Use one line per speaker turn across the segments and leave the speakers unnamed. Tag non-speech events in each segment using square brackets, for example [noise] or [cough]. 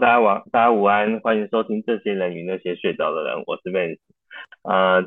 大家晚，大家午安，欢迎收听这些人与那些睡着的人，我是 Vance。呃，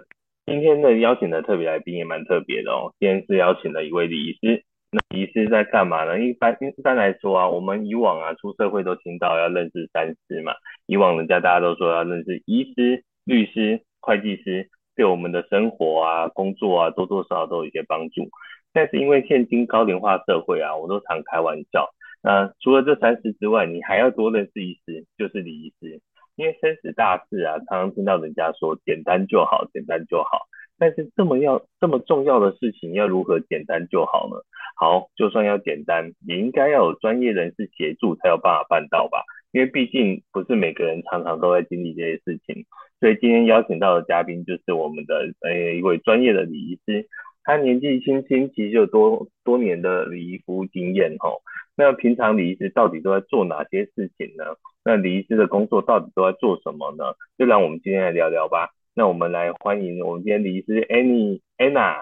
今天的邀请的特别来宾也蛮特别的哦，今天是邀请了一位李医师。那李医师在干嘛呢？一般一般来说啊，我们以往啊出社会都听到要认识三师嘛，以往人家大家都说要认识医师、律师、会计师，对我们的生活啊、工作啊多多少少都有一些帮助。但是因为现今高龄化社会啊，我都常开玩笑。那除了这三师之外，你还要多认识一师，就是李医师。因为生死大事啊，常常听到人家说简单就好，简单就好。但是这么要这么重要的事情，要如何简单就好呢？好，就算要简单，也应该要有专业人士协助才有办法办到吧？因为毕竟不是每个人常常都在经历这些事情。所以今天邀请到的嘉宾就是我们的呃一位专业的李医师。他年纪轻轻，其实就有多多年的礼仪服务经验吼。那平常礼仪师到底都在做哪些事情呢？那礼仪师的工作到底都在做什么呢？就让我们今天来聊聊吧。那我们来欢迎我们今天礼仪师 Annie Anna。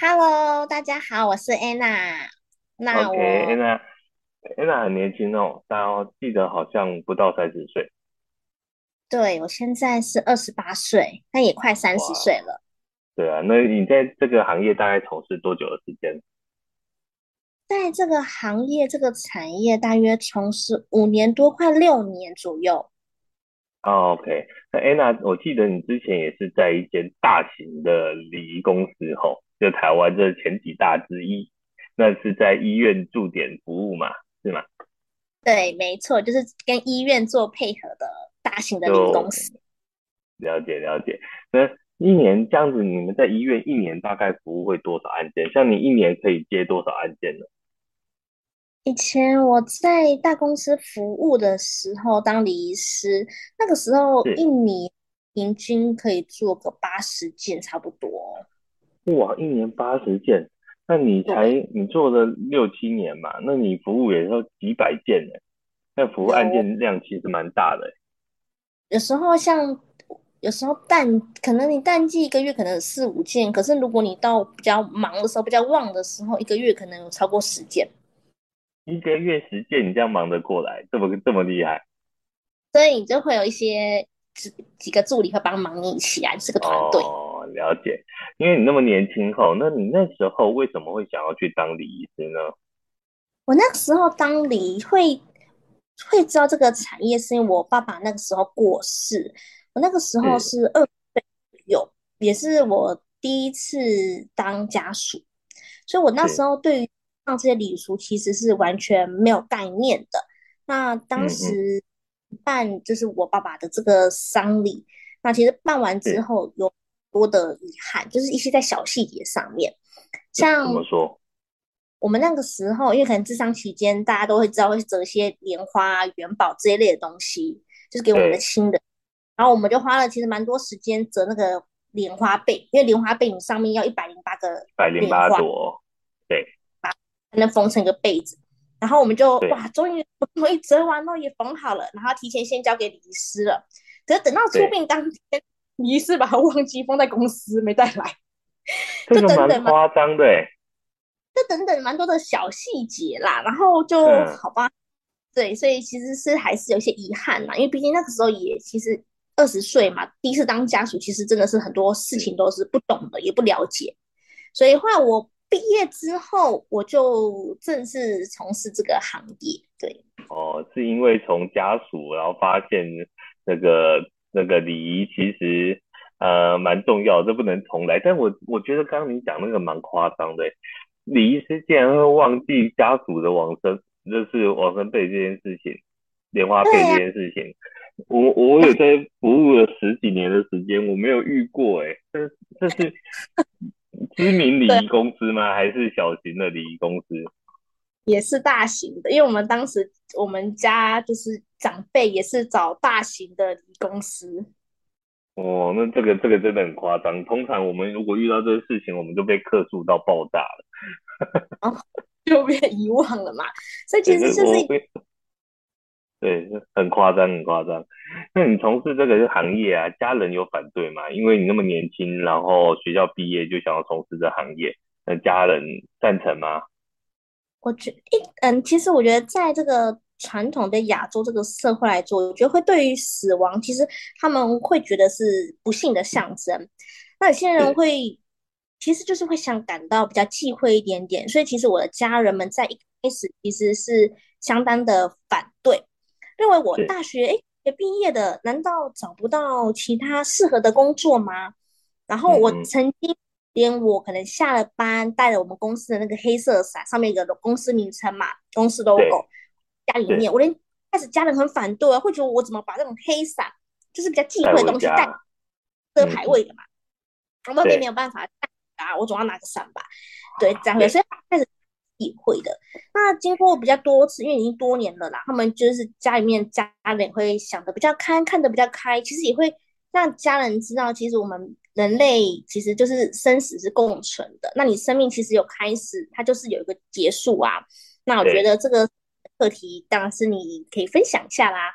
Hello，大家好，我是 Anna。那我
OK，Anna Anna 很年轻哦，大家记得好像不到三十岁。
对，我现在是二十八岁，但也快三十岁了。
对啊，那你在这个行业大概从事多久的时间？
在这个行业、这个产业，大约从事五年多，快六年左右。
Oh, OK，那 Anna，我记得你之前也是在一间大型的礼仪公司吼，就台湾这前几大之一，那是在医院驻点服务嘛，是吗？
对，没错，就是跟医院做配合的大型的礼仪公司。
了解了解，那。一年这样子，你们在医院一年大概服务会多少案件？像你一年可以接多少案件呢？
以前我在大公司服务的时候，当礼仪师，那个时候一年平均可以做个八十件，差不多。
哇，一年八十件，那你才你做了六七年嘛？那你服务也是几百件呢？那服务案件量其实蛮大的。
有时候像。有时候淡，可能你淡季一个月可能有四五件，可是如果你到比较忙的时候，比较旺的时候，一个月可能有超过十件。
一个月十件，你这样忙得过来？这么这么厉害？
所以你就会有一些几几个助理会帮忙你一起啊，是个团队。
哦，了解。因为你那么年轻后，那你那时候为什么会想要去当礼仪师呢？
我那个时候当礼仪会会知道这个产业，是因为我爸爸那个时候过世。我那个时候是二十岁左右，也是我第一次当家属，所以我那时候对于上这些礼俗其实是完全没有概念的。那当时办就是我爸爸的这个丧礼，那其实办完之后有多的遗憾，就是一些在小细节上面，像怎么说？我们那个时候因为可能智商期间，大家都会知道会折一些莲花、元宝这一类的东西，就是给我们的亲人。然后我们就花了其实蛮多时间折那个莲花被，因为莲花被你上面要一百零八个，
一百零八朵，对，
把才能缝成一个被子。然后我们就哇，终于终于折完了，也缝好了，然后提前先交给礼仪师了。可是等到出殡当天，礼仪师把它忘记放在公司，没带来。
这个蛮夸张的，
就等等蛮多的小细节啦，然后就、嗯、好吧，对，所以其实是还是有些遗憾啦，因为毕竟那个时候也其实。二十岁嘛，第一次当家属，其实真的是很多事情都是不懂的，也不了解。所以后来我毕业之后，我就正式从事这个行业。对，
哦，是因为从家属，然后发现那个那个礼仪其实呃蛮重要，这不能重来。但我我觉得刚刚你讲那个蛮夸张的，礼仪师竟然会忘记家属的往生，就是往生被这件事情，莲花被这件事情。[laughs] 我我有在服务了十几年的时间，我没有遇过哎、欸，这这是 [laughs] 知名礼仪公司吗？还是小型的礼仪公司？
也是大型的，因为我们当时我们家就是长辈也是找大型的礼仪公司。
哦，那这个这个真的很夸张。通常我们如果遇到这个事情，我们就被客诉到爆炸了，[laughs]
哦，就被遗忘了嘛。所以其实就是。
对，很夸张，很夸张。那你从事这个行业啊，家人有反对吗？因为你那么年轻，然后学校毕业就想要从事这行业，那家人赞成吗？
我觉一，嗯，其实我觉得在这个传统的亚洲这个社会来做，我觉得会对于死亡，其实他们会觉得是不幸的象征。那有些人会，其实就是会想感到比较忌讳一点点。所以其实我的家人们在一开始其实是相当的反对，认为我大学诶也毕业的，难道找不到其他适合的工作吗？然后我曾经连我可能下了班，带着我们公司的那个黑色伞，上面有个公司名称嘛，公司 logo，家里面，我连开始家人很反对，会觉得我怎么把这种黑伞，就是比较忌讳的东西带。遮牌位的嘛，我们也没有办法带啊，我总要拿个伞吧，对，这样，所以开始。体会的，那经过比较多次，因为已经多年了啦，他们就是家里面家人会想的比较开，看的比较开，其实也会让家人知道，其实我们人类其实就是生死是共存的。那你生命其实有开始，它就是有一个结束啊。那我觉得这个课题当然是你可以分享一下啦。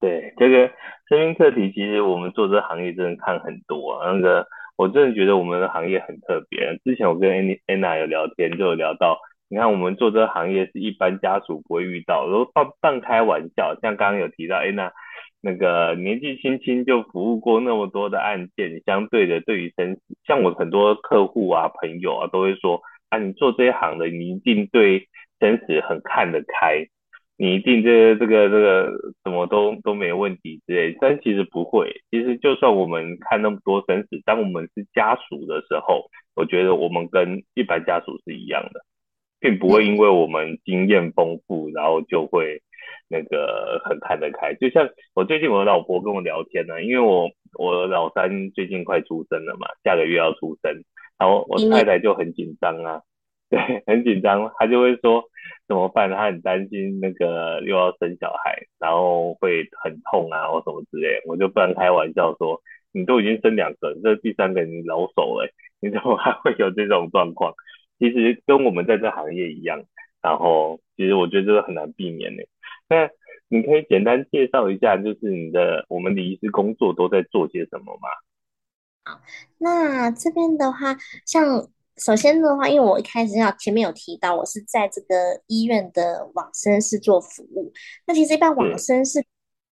对，这个生命课题，其实我们做这个行业真的看很多啊，那个。我真的觉得我们的行业很特别。之前我跟安娜有聊天，就有聊到，你看我们做这个行业是一般家属不会遇到，然后半半开玩笑，像刚刚有提到安娜那个年纪轻轻就服务过那么多的案件，相对的对于生死，像我很多客户啊、朋友啊都会说，啊你做这一行的，你一定对生死很看得开。你一定这个这个这个什么都都没问题之类，但其实不会。其实就算我们看那么多生死，当我们是家属的时候，我觉得我们跟一般家属是一样的，并不会因为我们经验丰富，然后就会那个很看得开。就像我最近我老婆跟我聊天呢，因为我我老三最近快出生了嘛，下个月要出生，然后我太太就很紧张啊。[laughs] 对，很紧张，他就会说怎么办？他很担心那个又要生小孩，然后会很痛啊，或什么之类。我就不然开玩笑说，你都已经生两个，这第三个你老手了，[laughs] 你怎么还会有这种状况？其实跟我们在这行业一样，然后其实我觉得这个很难避免的。那你可以简单介绍一下，就是你的我们的医师工作都在做些什么吗？
好，那这边的话，像。首先的话，因为我一开始要前面有提到，我是在这个医院的往生室做服务。那其实一般往生室，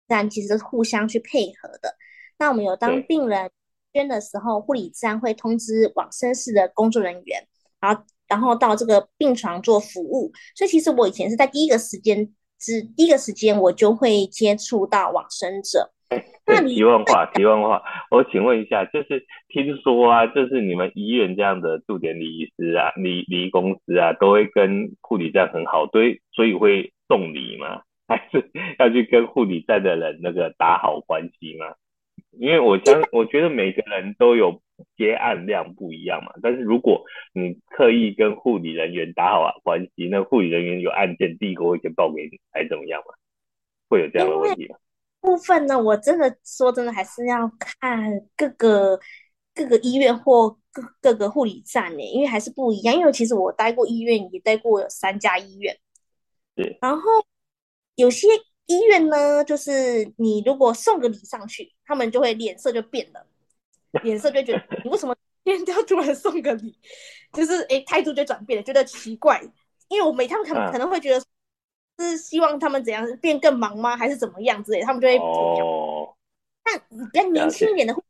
站其实是互相去配合的。那我们有当病人捐的时候，护理站会通知往生室的工作人员，然后然后到这个病床做服务。所以其实我以前是在第一个时间，之第一个时间我就会接触到往生者。
那题外话，提问话，我请问一下，就是听说啊，就是你们医院这样的驻点礼仪师啊，礼礼仪公司啊，都会跟护理站很好，对，所以会送礼吗？[laughs] 还是要去跟护理站的人那个打好关系吗？因为我相，我觉得每个人都有接案量不一样嘛，但是如果你刻意跟护理人员打好关系，那护理人员有案件第一个会先报给你，还怎么样嘛？会有这样的问题吗？
部分呢，我真的说真的，还是要看各个各个医院或各各个护理站呢，因为还是不一样。因为其实我待过医院，也待过有三家医院。
对。
然后有些医院呢，就是你如果送个礼上去，他们就会脸色就变了，脸色就觉得 [laughs] 你为什么今天都要突然送个礼，就是哎态度就转变了，觉得奇怪。因为我每趟可能可能会觉得。是希望他们怎样变更忙吗？还是怎么样之类？他们就会哦。但比较年轻一点的，可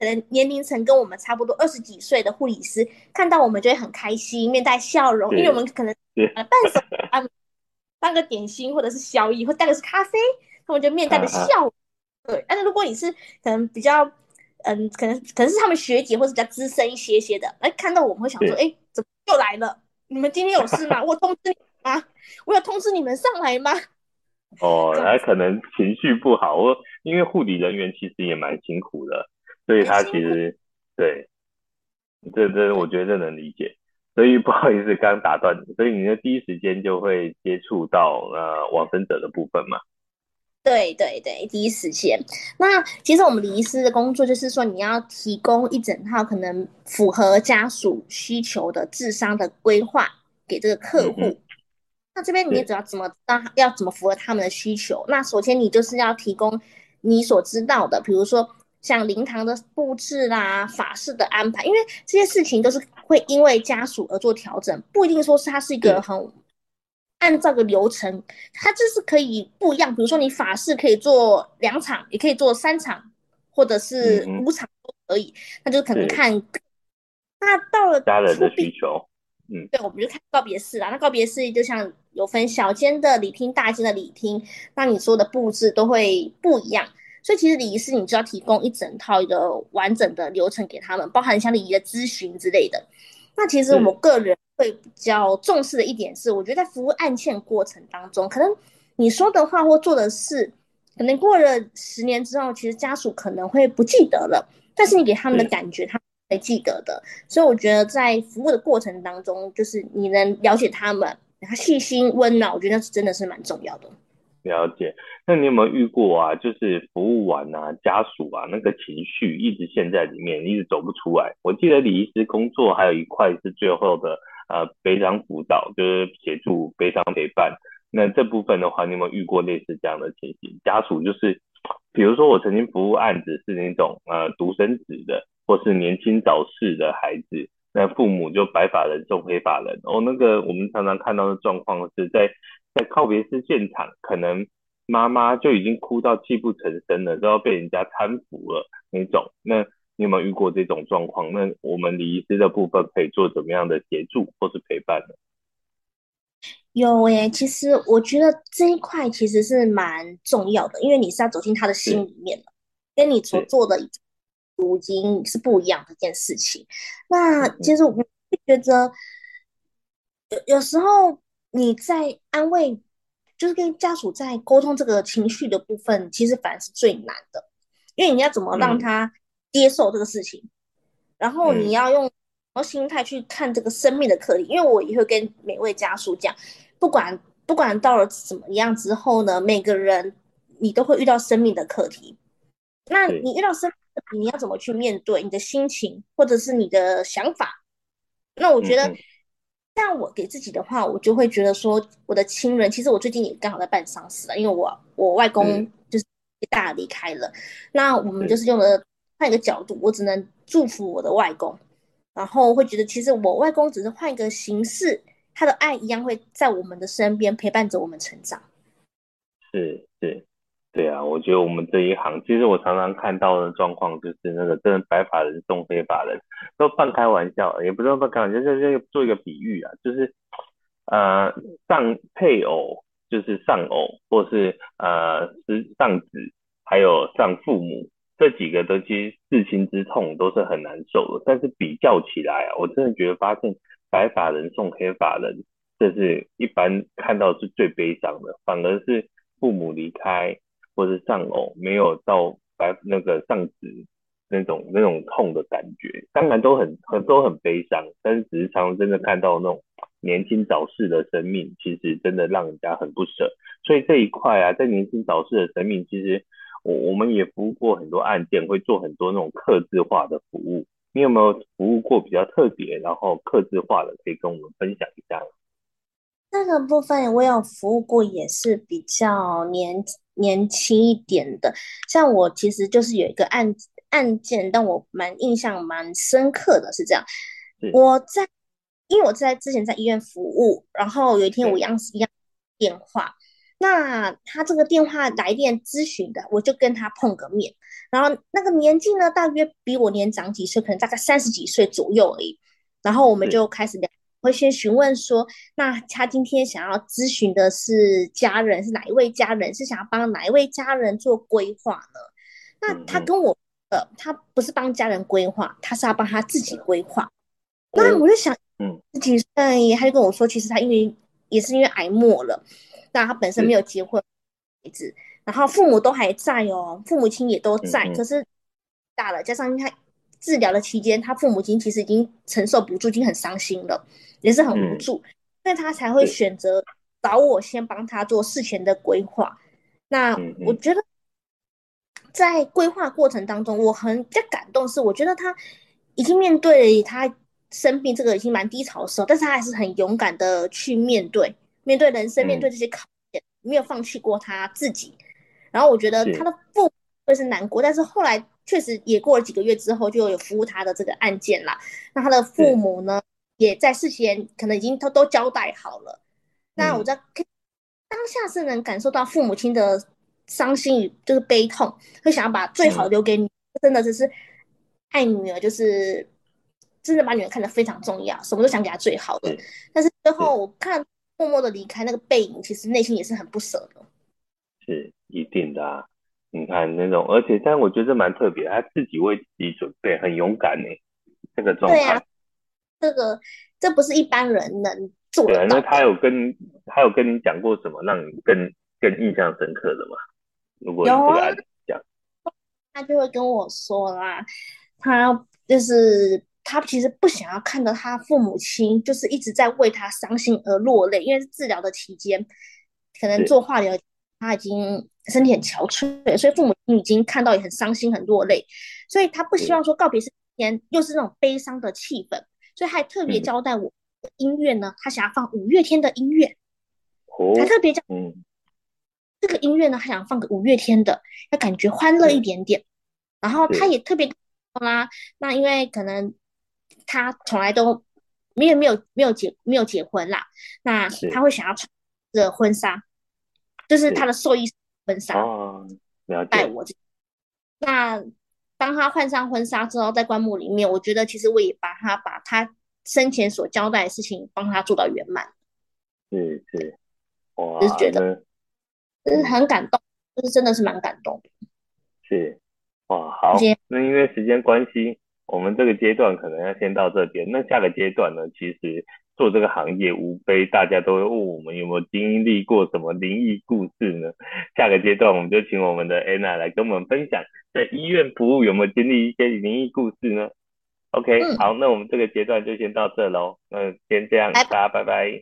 能年龄层跟我们差不多，二十几岁的护理师看到我们就会很开心，面带笑容，因为我们可能呃伴手啊，当个点心或者是宵夜，或带个是咖啡，他们就面带着笑容。对，但是如果你是可能比较嗯，可能可能是他们学姐或者比较资深一些些的，哎，看到我们会想说，哎，怎么又来了？你们今天有事吗？我通知你。啊！我有通知你们上来吗？
哦，他可能情绪不好，我因为护理人员其实也蛮辛苦的，所以他其实对，这这我觉得这能理解。所以不好意思，刚打断你，所以你的第一时间就会接触到呃往生者的部分嘛？
对对对，第一时间。那其实我们礼仪师的工作就是说，你要提供一整套可能符合家属需求的智商的规划给这个客户。嗯那这边你也主要怎么当要怎么符合他们的需求？那首先你就是要提供你所知道的，比如说像灵堂的布置啦、法事的安排，因为这些事情都是会因为家属而做调整，不一定说是它是一个很按照个流程，它就是可以不一样。比如说你法事可以做两场，也可以做三场，或者是五场都可以。那就可能看。那到了
家人的需求，嗯，
对，我们就看告别式啦。那告别式就像有分小间的礼厅、大间的礼厅，那你说的布置都会不一样。所以其实礼仪师你就要提供一整套一个完整的流程给他们，包含像礼仪的咨询之类的。那其实我个人会比较重视的一点是，我觉得在服务案件过程当中，可能你说的话或做的事，可能过了十年之后，其实家属可能会不记得了，但是你给他们的感觉，他会记得的。所以我觉得在服务的过程当中，就是你能了解他们，他细心温暖，我觉得那是真的是蛮重要的。
了解，那你有没有遇过啊？就是服务完啊，家属啊，那个情绪一直陷在里面，一直走不出来。我记得李医师工作还有一块是最后的呃悲伤辅导，就是协助悲伤陪伴。那这部分的话，你有没有遇过类似这样的情形？家属就是，比如说我曾经服务案子是那种呃独生子的，或是年轻早逝的孩子，那父母就白发人送黑发人。哦，那个我们常常看到的状况是在。在告别式现场，可能妈妈就已经哭到泣不成声了，都要被人家搀扶了那种。那你有没有遇过这种状况？那我们礼仪师的部分可以做怎么样的协助或是陪伴呢？
有诶、欸，其实我觉得这一块其实是蛮重要的，因为你是要走进他的心里面的，跟你所做的已经是不一样的一件事情。那其实我会觉得有有时候。你在安慰，就是跟家属在沟通这个情绪的部分，其实反而是最难的，因为你要怎么让他接受这个事情，嗯、然后你要用什么心态去看这个生命的课题。因为我也会跟每位家属讲，不管不管到了怎么样之后呢，每个人你都会遇到生命的课题。那你遇到生你要怎么去面对你的心情，或者是你的想法？那我觉得。像我给自己的话，我就会觉得说，我的亲人，其实我最近也刚好在办丧事了，因为我我外公就是大离开了，嗯、那我们就是用了换一个角度，我只能祝福我的外公，然后会觉得其实我外公只是换一个形式，他的爱一样会在我们的身边陪伴着我们成长。
是是。对啊，我觉得我们这一行，其实我常常看到的状况就是那个真的白发人送黑发人，都半开玩笑，也不是半开玩笑，就是做一个比喻啊，就是呃丧配偶就是丧偶，或是呃是丧子，还有丧父母，这几个东西至亲之痛都是很难受的。但是比较起来啊，我真的觉得发现白发人送黑发人，这是一般看到是最悲伤的，反而是父母离开。或是丧偶没有到白那个丧子那种那种痛的感觉，当然都很很都很悲伤，但是只是常常真的看到那种年轻早逝的生命，其实真的让人家很不舍。所以这一块啊，在年轻早逝的生命，其实我我们也服务过很多案件，会做很多那种客制化的服务。你有没有服务过比较特别，然后客制化的，可以跟我们分享一下？
那个部分我有服务过，也是比较年年轻一点的。像我其实就是有一个案案件，但我蛮印象蛮深刻的，是这样。我在因为我在之前在医院服务，然后有一天我一样一样电话，那他这个电话来电咨询的，我就跟他碰个面，然后那个年纪呢，大约比我年长几岁，可能大概三十几岁左右而已。然后我们就开始聊。会先询问说，那他今天想要咨询的是家人，是哪一位家人？是想要帮哪一位家人做规划呢？那他跟我，呃，他不是帮家人规划，他是要帮他自己规划。那我就想，嗯，自己，哎，他就跟我说，其实他因为也是因为癌末了，那他本身没有结婚孩子，然后父母都还在哦，父母亲也都在，可是大了，加上他治疗的期间，他父母亲其实已经承受不住，已经很伤心了。也是很无助，嗯、所以他才会选择找我先帮他做事前的规划。那我觉得在规划过程当中，我很在感动，是我觉得他已经面对他生病这个已经蛮低潮的时候，但是他还是很勇敢的去面对，面对人生，面对这些考验，没有放弃过他自己。然后我觉得他的父母会是难过，但是后来确实也过了几个月之后，就有服务他的这个案件了。那他的父母呢？也在事前可能已经都都交代好了，那我在当下是能感受到父母亲的伤心与就是悲痛，会想要把最好留给你，嗯、真的只是爱女儿，就是真的把女儿看得非常重要，什么都想给她最好的。但是最后我看默默的离开那个背影，其实内心也是很不舍的。
是一定的啊，你看那种，而且但我觉得蛮特别，他自己为自己准备，很勇敢呢。这个状态。对啊，
这个这不是一般人能。
对啊，那他有跟他有跟你讲过什么让你更更印象深刻的吗？如果你这个案子讲，
他就会跟我说啦，他就是他其实不想要看到他父母亲就是一直在为他伤心而落泪，因为是治疗的期间，可能做化疗他已经身体很憔悴，所以父母亲已经看到也很伤心很落泪，所以他不希望说告别式天又是那种悲伤的气氛，所以他还特别交代我。嗯音乐呢，他想要放五月天的音乐，他特别讲，嗯，这个音乐呢，他想放个五月天的，要感觉欢乐一点点。然后他也特别说啦，那因为可能他从来都没有没有没有结没有结婚啦，那他会想要穿着婚纱，就是他的寿衣婚纱
哦，
带我这。那当他换上婚纱之后，在棺木里面，我觉得其实我也把他把他。生前所交代的事情，帮他做到圆满。
是是，哇，
就是觉得，就是很感动，就是真的是蛮感动的。
是，哇，好，那因为时间关系，我们这个阶段可能要先到这边。那下个阶段呢，其实做这个行业，无非大家都会问我们有没有经历过什么灵异故事呢？下个阶段，我们就请我们的 Anna 来跟我们分享，在医院服务有没有经历一些灵异故事呢？OK，嗯，好，那我们这个阶段就先到这喽。那先这样，大家拜拜。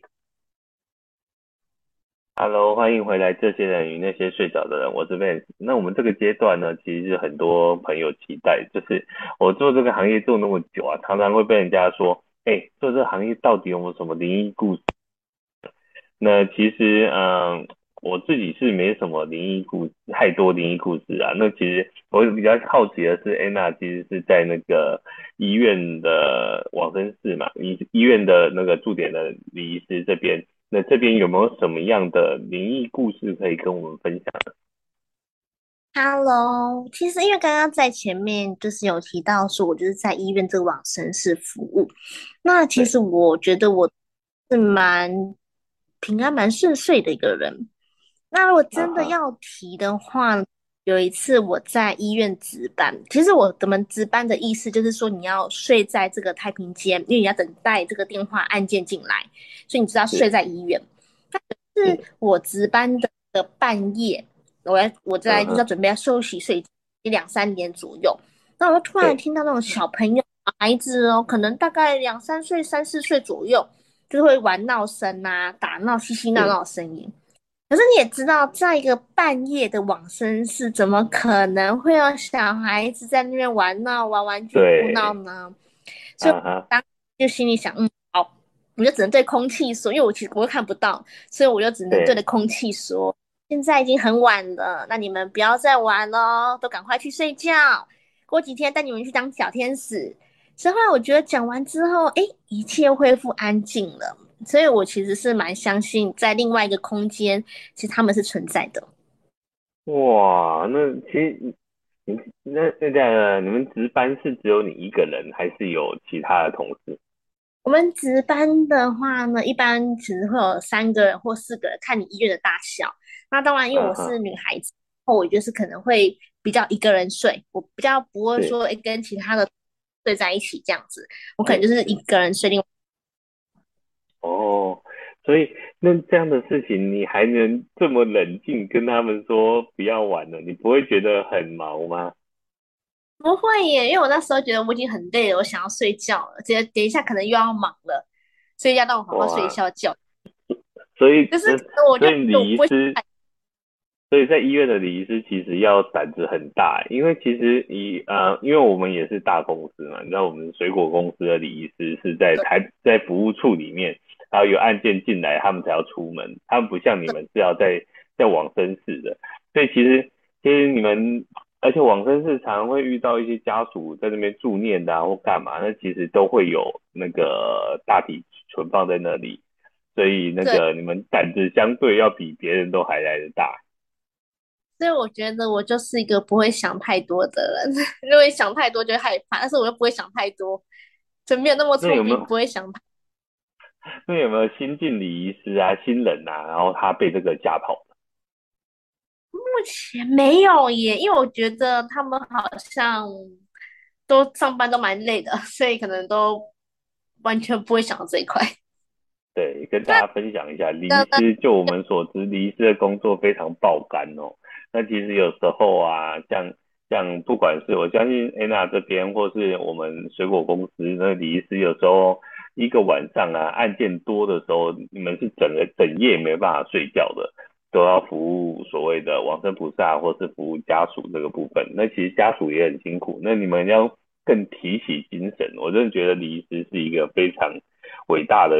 Hello，欢迎回来，这些人与那些睡着的人，我是 Vance。那我们这个阶段呢，其实是很多朋友期待，就是我做这个行业做那么久啊，常常会被人家说，哎、做这个行业到底有没有什么灵异故事？那其实，嗯。我自己是没什么灵异故事，太多灵异故事啊。那其实我比较好奇的是，Anna 其实是在那个医院的往生室嘛，医医院的那个驻点的礼仪师这边，那这边有没有什么样的灵异故事可以跟我们分享
？Hello，其实因为刚刚在前面就是有提到说，我就是在医院这个往生室服务。那其实我觉得我是蛮平安、蛮顺遂的一个人。那如果真的要提的话，uh -huh. 有一次我在医院值班。其实我怎么值班的意思就是说，你要睡在这个太平间，因为你要等待这个电话按键进来，所以你知道睡在医院。但是我值班的半夜，我要我在就是要准备要休息睡一两三点左右，那我就突然听到那种小朋友孩子哦，可能大概两三岁、三四岁左右，就会玩闹声啊、打闹、嘻嘻闹闹的声音。可是你也知道，在一个半夜的往生室，怎么可能会有小孩子在那边玩闹、玩玩具、哭闹呢？所以当就心里想，嗯，好，我就只能对空气说，因为我其实我又看不到，所以我就只能对着空气说，现在已经很晚了，那你们不要再玩了，都赶快去睡觉。过几天带你们去当小天使。之后来我觉得讲完之后，哎，一切恢复安静了。所以，我其实是蛮相信，在另外一个空间，其实他们是存在的。
哇，那其实你那那这样，你们值班是只有你一个人，还是有其他的同事？
我们值班的话呢，一般其实会有三个人或四个人，看你医院的大小。那当然，因为我是女孩子，后、uh -huh. 我就是可能会比较一个人睡，我比较不会说诶跟其他的睡在一起这样子，我可能就是一个人睡另外。
哦，所以那这样的事情，你还能这么冷静跟他们说不要玩了，你不会觉得很毛吗？
不会耶，因为我那时候觉得我已经很累了，我想要睡觉了，觉得等一下可能又要忙了，所以要让我好好睡一觉觉。
所以
就是我就礼仪师，
所以在医院的礼仪师其实要胆子很大，因为其实你呃，因为我们也是大公司嘛，你知道我们水果公司的礼仪师是在台在服务处里面。然后有案件进来，他们才要出门。他们不像你们是要在在往生室的，所以其实其实你们，而且往生室常常会遇到一些家属在那边助念的啊，或干嘛，那其实都会有那个大体存放在那里。所以那个你们胆子相对要比别人都还来得大。
所以我觉得我就是一个不会想太多的人，[laughs] 因为想太多就害怕，但是我又不会想太多，就没有那么聪明，有有不会想太。
那有没有新进礼仪师啊、新人啊，然后他被这个吓跑？
目前没有耶，因为我觉得他们好像都上班都蛮累的，[laughs] 所以可能都完全不会想到这一块。
对，跟大家分享一下，礼仪师就我们所知，礼仪师的工作非常爆肝哦。那其实有时候啊，像像不管是我相信安娜这边，或是我们水果公司那李医师，有时候一个晚上啊，案件多的时候，你们是整个整夜没办法睡觉的，都要服务所谓的往生菩萨，或是服务家属这个部分。那其实家属也很辛苦，那你们要更提起精神。我真的觉得李医师是一个非常伟大的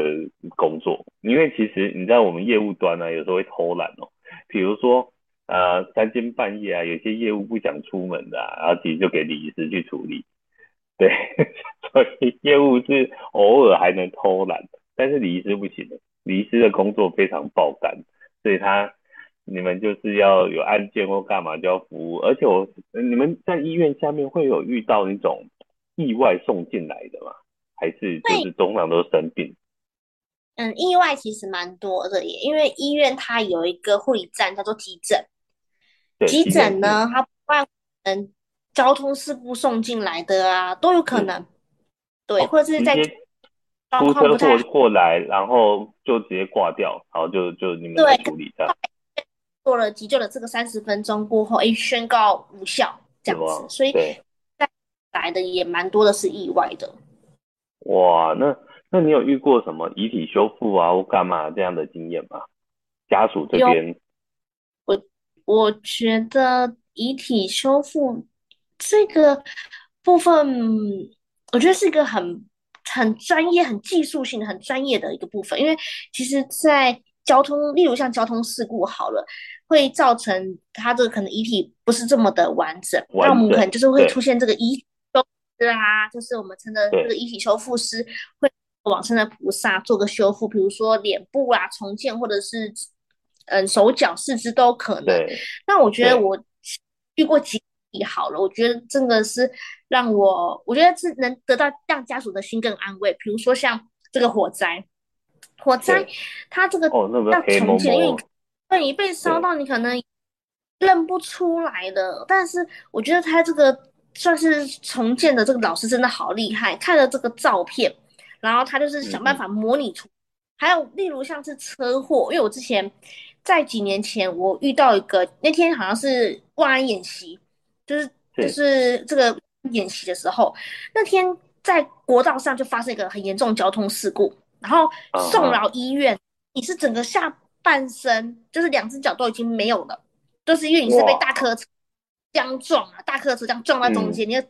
工作，因为其实你知道我们业务端呢、有时候会偷懒哦，比如说。呃，三更半夜啊，有些业务不想出门的、啊，然后其实就给李医师去处理。对，[laughs] 所以业务是偶尔还能偷懒，但是李医师不行的，李医师的工作非常爆肝，所以他你们就是要有案件或干嘛就要服务，而且我你们在医院下面会有遇到那种意外送进来的吗？还是就是通常都生病？
嗯，意外其实蛮多的耶，因为医院它有一个护理站叫做急诊。急诊呢，他不外嗯，交通事故送进来的啊，都有可能。对，或者是在
出车祸过来，然后就直接挂掉，然后就就你们来处理的。[laughs]
做了急救的这个三十分钟过后，哎，宣告无效这样子，所以带来的也蛮多的是意外的。
哇，那那你有遇过什么遗体修复啊或干嘛这样的经验吗？家属这边。
我觉得遗体修复这个部分，我觉得是一个很很专业、很技术性、很专业的一个部分。因为其实，在交通，例如像交通事故好了，会造成他这个可能遗体不是这么的完整，那我们可能就是会出现这个遗体修复师啊，就是我们称的这个遗体修复师会往生的菩萨做个修复，比如说脸部啊重建，或者是。嗯，手脚四肢都可能。那我觉得我遇过几例好了，我觉得真的是让我，我觉得是能得到让家属的心更安慰。比如说像这个火灾，火灾它这个要重建，因为对你被烧到，你可能认不出来的。但是我觉得他这个算是重建的这个老师真的好厉害，看了这个照片，然后他就是想办法模拟出。还有例如像是车祸，因为我之前。在几年前，我遇到一个那天好像是万安演习，就是就是这个演习的时候，那天在国道上就发生一个很严重的交通事故，然后送到医院，你是整个下半身就是两只脚都已经没有了，就是因为你是被大客车相撞啊，大客车这样撞在中间，你的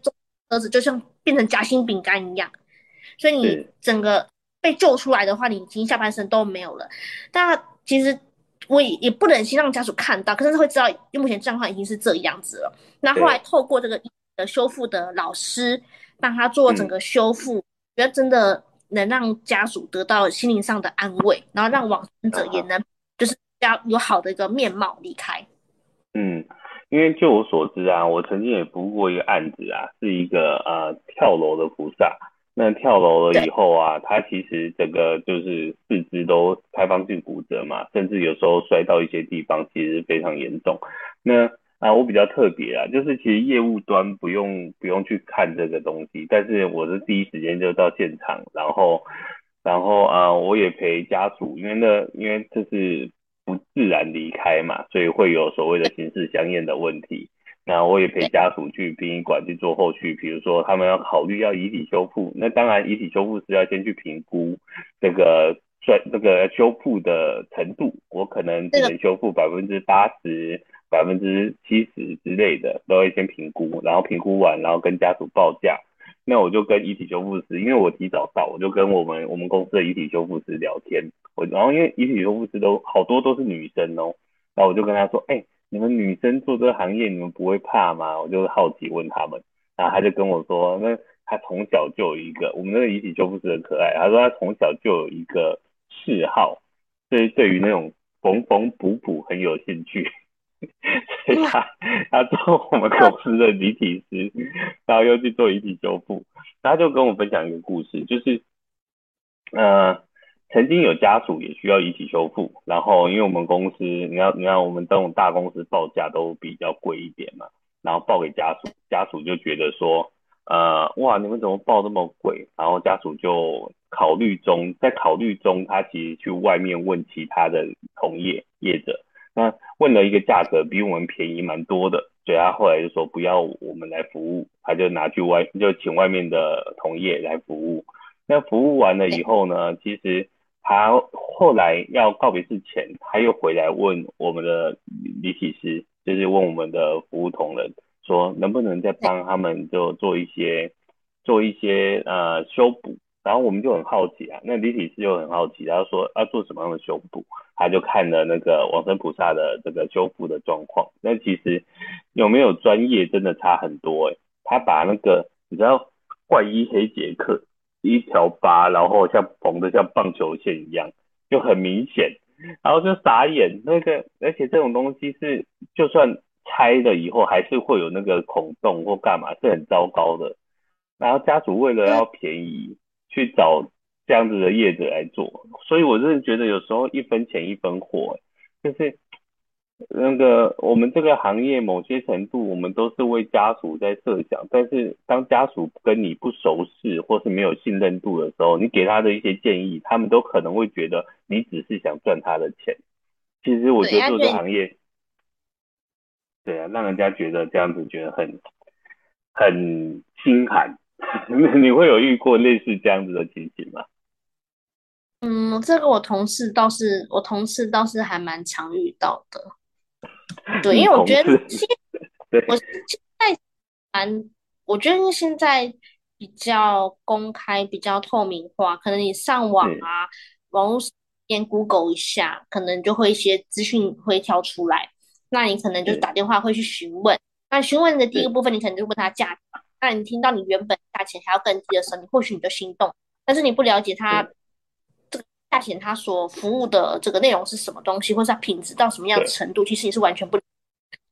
车子就像变成夹心饼干一样，所以你整个被救出来的话，你已经下半身都没有了，但其实。我也也不忍心让家属看到，可是会知道目前状况已经是这样子了。那后来透过这个的修复的老师帮他做整个修复，嗯、觉得真的能让家属得到心灵上的安慰，然后让往生者也能就是要有好的一个面貌离开。
嗯，因为就我所知啊，我曾经也服务过一个案子啊，是一个呃跳楼的菩萨。那跳楼了以后啊，他其实整个就是四肢都开放性骨折嘛，甚至有时候摔到一些地方，其实非常严重。那啊，我比较特别啊，就是其实业务端不用不用去看这个东西，但是我是第一时间就到现场，然后然后啊，我也陪家属，因为那因为这是不自然离开嘛，所以会有所谓的刑事相应的问题。那我也陪家属去殡仪馆去做后续，比如说他们要考虑要遗体修复，那当然遗体修复是要先去评估这个算这个修复的程度，我可能只能修复百分之八十、百分之七十之类的，都会先评估，然后评估完，然后跟家属报价。那我就跟遗体修复师，因为我提早到，我就跟我们我们公司的遗体修复师聊天，我然后因为遗体修复师都好多都是女生哦，然后我就跟他说，哎、欸。你们女生做这个行业，你们不会怕吗？我就好奇问他们，然后他就跟我说，那他从小就有一个，我们那个遗体修复师很可爱，他说他从小就有一个嗜好，对对于那种缝缝补补很有兴趣，[laughs] 所以他他做我们公司的离体师，然后又去做遗体修复，他就跟我分享一个故事，就是呃。曾经有家属也需要遗体修复，然后因为我们公司，你要你要我们这种大公司报价都比较贵一点嘛，然后报给家属，家属就觉得说，呃，哇，你们怎么报这么贵？然后家属就考虑中，在考虑中，他其实去外面问其他的同业业者，那问了一个价格比我们便宜蛮多的，所以他后来就说不要我们来服务，他就拿去外就请外面的同业来服务。那服务完了以后呢，其实。他后来要告别之前，他又回来问我们的李体师，就是问我们的服务同仁，说能不能再帮他们就做一些做一些呃修补。然后我们就很好奇啊，那李体师又很好奇，他说要做什么样的修补，他就看了那个往生菩萨的这个修复的状况。那其实有没有专业真的差很多诶、他把那个你知道怪医黑杰克。一条疤，然后像缝的像棒球线一样，就很明显，然后就傻眼。那个，而且这种东西是，就算拆了以后，还是会有那个孔洞或干嘛，是很糟糕的。然后家属为了要便宜，去找这样子的业者来做，所以我真的觉得有时候一分钱一分货，就是。那个我们这个行业某些程度，我们都是为家属在设想，但是当家属跟你不熟识或是没有信任度的时候，你给他的一些建议，他们都可能会觉得你只是想赚他的钱。其实我觉得做这个行业，对啊，让人家觉得这样子觉得很很心寒。[laughs] 你会有遇过类似这样子的情形吗？
嗯，这个我同事倒是，我同事倒是还蛮常遇到的。[laughs] 对，因为我觉得现 [laughs] 我现在蛮，我觉得现在比较公开、比较透明化，可能你上网啊，网络先 Google 一下，可能就会一些资讯会跳出来。那你可能就打电话会去询问。那询问的第一个部分，你可能就问他价钱。那你听到你原本价钱还要更低的时候，你或许你就心动，但是你不了解他这个价钱，他所服务的这个内容是什么东西，或是它品质到什么样的程度，其实你是完全不。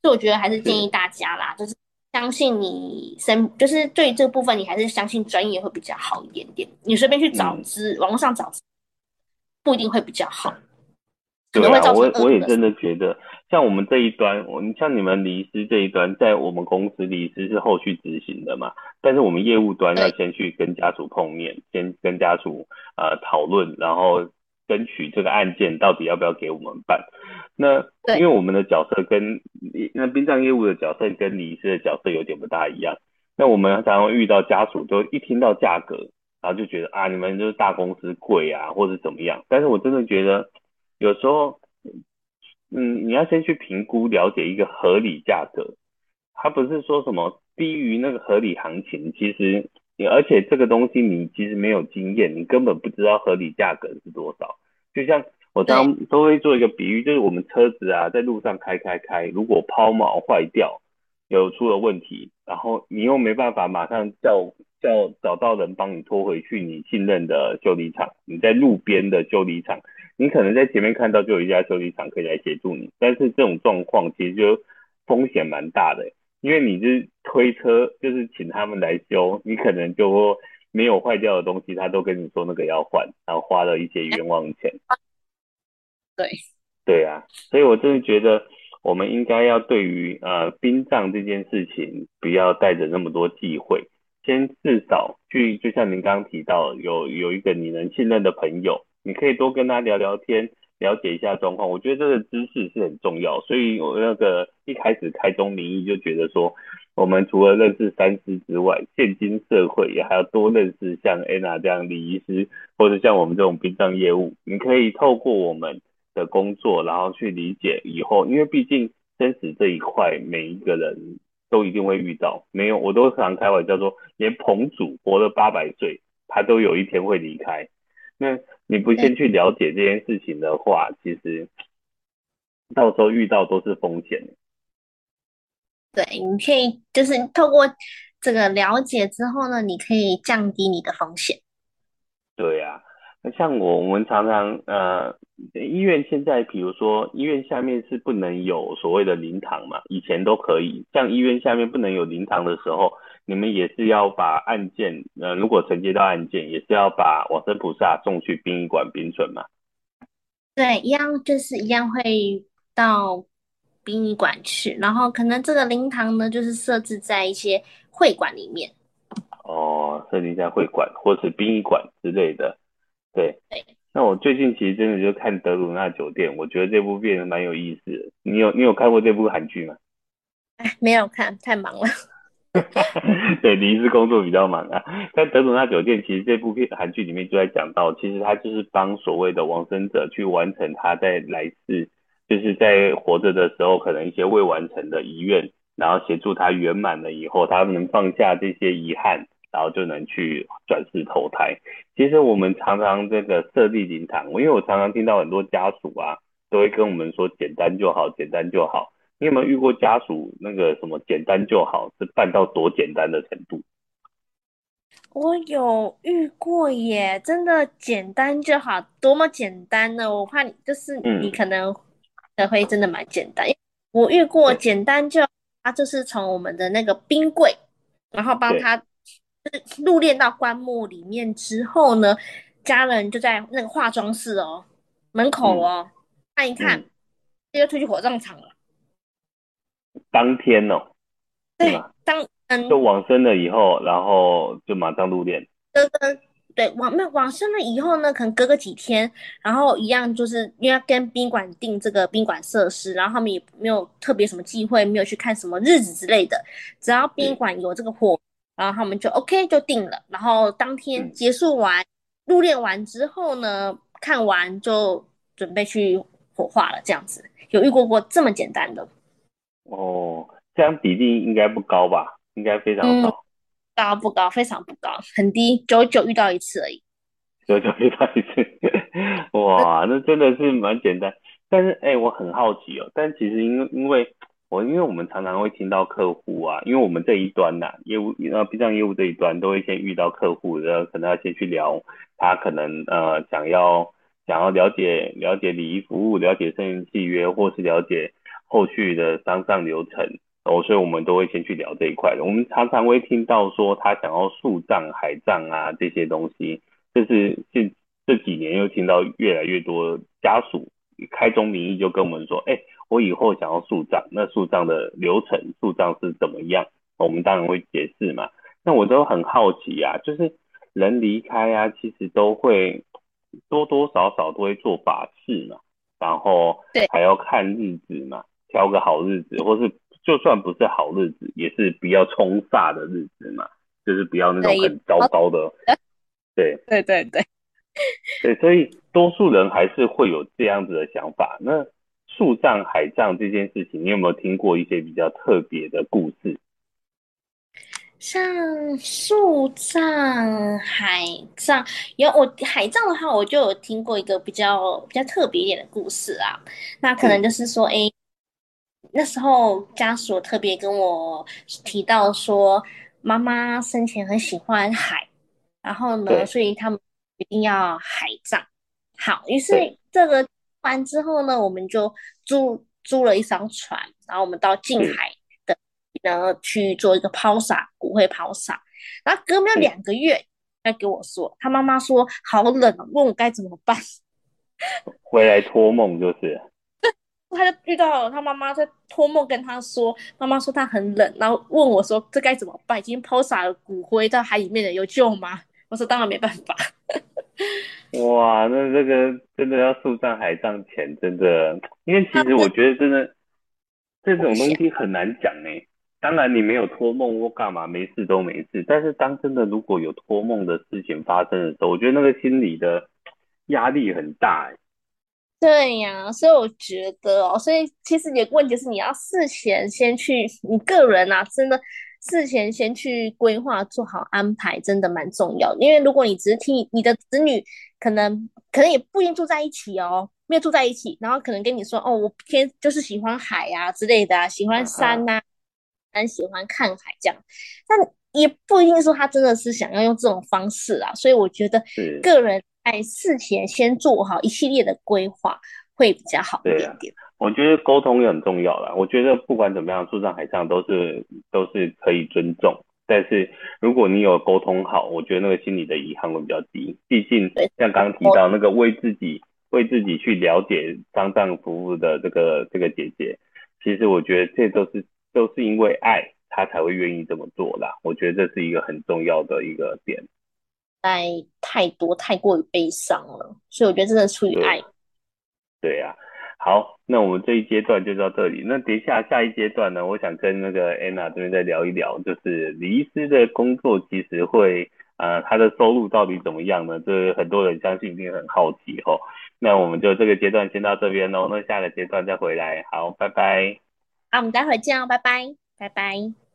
所以我觉得还是建议大家啦，就是相信你身，就是对这个部分你还是相信专业会比较好一点点。你随便去找资，嗯、网络上找不一定会比较好。
对啊，我我也真的觉得，像我们这一端，我你像你们离师这一端，在我们公司离师是后续执行的嘛，但是我们业务端要先去跟家属碰面，先跟家属呃讨论，然后。争取这个案件到底要不要给我们办？那因为我们的角色跟那殡葬业务的角色跟礼仪师的角色有点不大一样。那我们常常遇到家属都一听到价格，然后就觉得啊，你们就是大公司贵啊，或者怎么样。但是我真的觉得有时候，嗯，你要先去评估了解一个合理价格，它不是说什么低于那个合理行情，其实你。而且这个东西你其实没有经验，你根本不知道合理价格是多少。就像我常都会做一个比喻，就是我们车子啊在路上开开开，如果抛锚坏掉，有出了问题，然后你又没办法马上叫叫找到人帮你拖回去你信任的修理厂，你在路边的修理厂，你可能在前面看到就有一家修理厂可以来协助你，但是这种状况其实就风险蛮大的。因为你是推车，就是请他们来修，你可能就没有坏掉的东西，他都跟你说那个要换，然后花了一些冤枉钱。
对，
对啊，所以我真的觉得我们应该要对于呃殡葬这件事情，不要带着那么多忌讳，先至少去，就像您刚刚提到，有有一个你能信任的朋友，你可以多跟他聊聊天。了解一下状况，我觉得这个知识是很重要，所以我那个一开始开宗明义就觉得说，我们除了认识三师之外，现今社会也还要多认识像 Anna 这样礼仪师，或者像我们这种殡葬业务，你可以透过我们的工作，然后去理解以后，因为毕竟生死这一块，每一个人都一定会遇到，没有我都常开玩笑说，连彭祖活了八百岁，他都有一天会离开。那你不先去了解这件事情的话，其实到时候遇到都是风险。
对，你可以就是透过这个了解之后呢，你可以降低你的风险。
对呀、啊，那像我，我们常常呃，医院现在比如说医院下面是不能有所谓的灵堂嘛，以前都可以。像医院下面不能有灵堂的时候，你们也是要把案件，呃，如果承接到案件，也是要把往生菩萨送去殡仪馆冰存嘛。
对，一样就是一样会到殡仪馆去，然后可能这个灵堂呢，就是设置在一些会馆里面。
哦，设定在会馆或是殡仪馆之类的。对，那我最近其实真的就看德鲁纳酒店，我觉得这部片蛮有意思的。你有你有看过这部韩剧吗？
哎，[laughs] 没有看，太忙了。[laughs]
对，你是工作比较忙啊。但德鲁纳酒店其实这部片韩剧里面就在讲到，其实他就是帮所谓的亡生者去完成他在来世，就是在活着的时候可能一些未完成的遗愿，然后协助他圆满了以后，他能放下这些遗憾。然后就能去转世投胎。其实我们常常这个设立灵堂，因为我常常听到很多家属啊，都会跟我们说简单就好，简单就好。你有没有遇过家属那个什么简单就好，是办到多简单的程度？
我有遇过耶，真的简单就好，多么简单呢？我怕你就是你可能的会真的蛮简单。嗯、我遇过简单就，他就是从我们的那个冰柜，然后帮他。入殓到棺木里面之后呢，家人就在那个化妆室哦门口哦、嗯、看一看，就推去火葬场了。
当天哦，
对，当嗯，
就往生了以后，然后就马上入殓。
哥哥对往那往生了以后呢，可能隔个几天，然后一样就是因为要跟宾馆订这个宾馆设施，然后他们也没有特别什么忌讳，没有去看什么日子之类的，只要宾馆有这个火。然后他们就 OK 就定了，然后当天结束完、嗯、入殓完之后呢，看完就准备去火化了，这样子有遇过过这么简单的？哦，
这样比例应该不高吧？应该非常高，嗯、
高不高？非常不高，很低，九九遇到一次而已。
九九遇到一次，[laughs] 哇，那真的是蛮简单。但是哎，我很好奇哦，但其实因为因为。我因为我们常常会听到客户啊，因为我们这一端呐、啊，业务呃，B 站业务这一端都会先遇到客户，然后可能要先去聊，他可能呃想要想要了解了解礼仪服务，了解生前契约，或是了解后续的丧葬流程，哦，所以我们都会先去聊这一块的。我们常常会听到说他想要树葬、海葬啊这些东西，这是这这几年又听到越来越多家属开宗明义就跟我们说，哎。我以后想要树葬，那树葬的流程，树葬是怎么样？我们当然会解释嘛。那我都很好奇啊，就是人离开啊，其实都会多多少少都会做法事嘛，然后还要看日子嘛，挑个好日子，或是就算不是好日子，也是比较冲煞的日子嘛，就是不要那种很糟糕的。[laughs] 对
对对对
对，所以多数人还是会有这样子的想法。那树葬、海葬这件事情，你有没有听过一些比较特别的故事？
像树葬、海葬，有我海葬的话，我就有听过一个比较比较特别一点的故事啊。那可能就是说，哎、嗯，那时候家属特别跟我提到说，妈妈生前很喜欢海，然后呢，所以他们一定要海葬。好，于是这个。完之后呢，我们就租租了一艘船，然后我们到近海的，然后去做一个抛洒骨灰抛洒。然后隔没有两个月，他给我说，他妈妈说好冷，问我该怎么办。[laughs]
回来托梦就是，
他就遇到他妈妈在托梦跟他说，妈妈说他很冷，然后问我说这该怎么办？已经抛洒了骨灰到海里面了，有救吗？[laughs] 我说当然没办法。
哇，那这个真的要树葬海葬前，真的，因为其实我觉得真的 [laughs] 这种东西很难讲哎。当然你没有托梦或干嘛，没事都没事。但是当真的如果有托梦的事情发生的时候，我觉得那个心理的压力很大哎。
对呀、啊，所以我觉得哦，所以其实你的问题是，你要事前先去，你个人啊，真的。事前先去规划，做好安排，真的蛮重要。因为如果你只是听你的子女，可能可能也不一定住在一起哦，没有住在一起，然后可能跟你说哦，我偏就是喜欢海啊之类的啊，喜欢山呐、啊，很喜欢看海这样，但也不一定说他真的是想要用这种方式啊。所以我觉得个人在事前先做好一系列的规划，会比较好一点点。
啊、我觉得沟通也很重要啦。我觉得不管怎么样，树上海上都是都是可以尊重。但是如果你有沟通好，我觉得那个心里的遗憾会比较低。毕竟像刚刚提到那个为自己为自己去了解丧葬服务的这个这个姐姐，其实我觉得这都是都是因为爱，她才会愿意这么做啦。我觉得这是一个很重要的一个点。
爱太多太过于悲伤了，所以我觉得真的出于爱。
对呀、啊。好，那我们这一阶段就到这里。那等一下下一阶段呢，我想跟那个 Anna 这边再聊一聊，就是李医师的工作其实会，呃，他的收入到底怎么样呢？这个、很多人相信一定很好奇吼。那我们就这个阶段先到这边喽，那下个阶段再回来。好，拜拜。
好，我们待会见哦，拜拜，拜拜。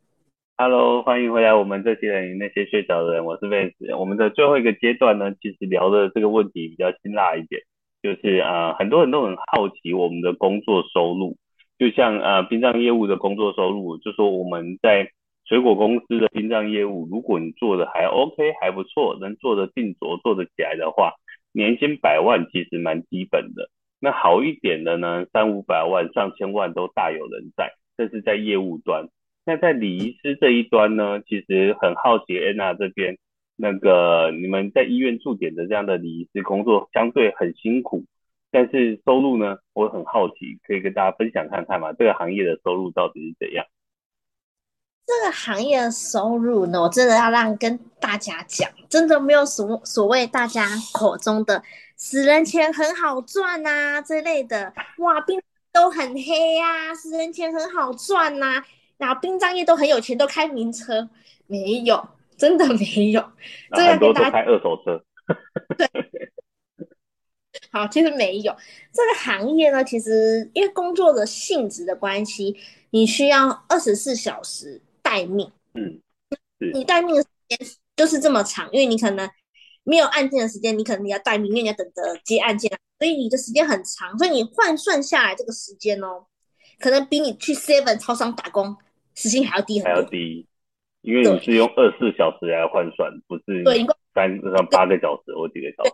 Hello，欢迎回来，我们这些人那些睡着的人，我是 Vance。我们的最后一个阶段呢，其实聊的这个问题比较辛辣一点。就是呃，很多人都很好奇我们的工作收入，就像呃，殡葬业务的工作收入，就说我们在水果公司的殡葬业务，如果你做的还 OK 还不错，能做得定着做得起来的话，年薪百万其实蛮基本的。那好一点的呢，三五百万、上千万都大有人在，这是在业务端。那在礼仪师这一端呢，其实很好奇安娜这边。那个你们在医院驻点的这样的礼仪师工作相对很辛苦，但是收入呢，我很好奇，可以跟大家分享看看吗？这个行业的收入到底是怎样？
这个行业的收入呢，我真的要让跟大家讲，真的没有所所谓大家口中的死人钱很好赚啊这类的，哇，殡都很黑呀、啊，死人钱很好赚呐、然后殡葬业都很有钱，都开名车，没有。真的没有，[laughs] 这个
很多都开二手车。
对，好，其实没有这个行业呢。其实因为工作的性质的关系，你需要二十四小时待命。
嗯，
你待命的时间就是这么长，因为你可能没有案件的时间，你可能你要待命，因为你要等着接案件，所以你的时间很长。所以你换算下来这个时间哦，可能比你去 Seven 超商打工时薪还要低很多。还要低。
因为你是用二十四小时来换算，不是对三上八个小时或几个小时。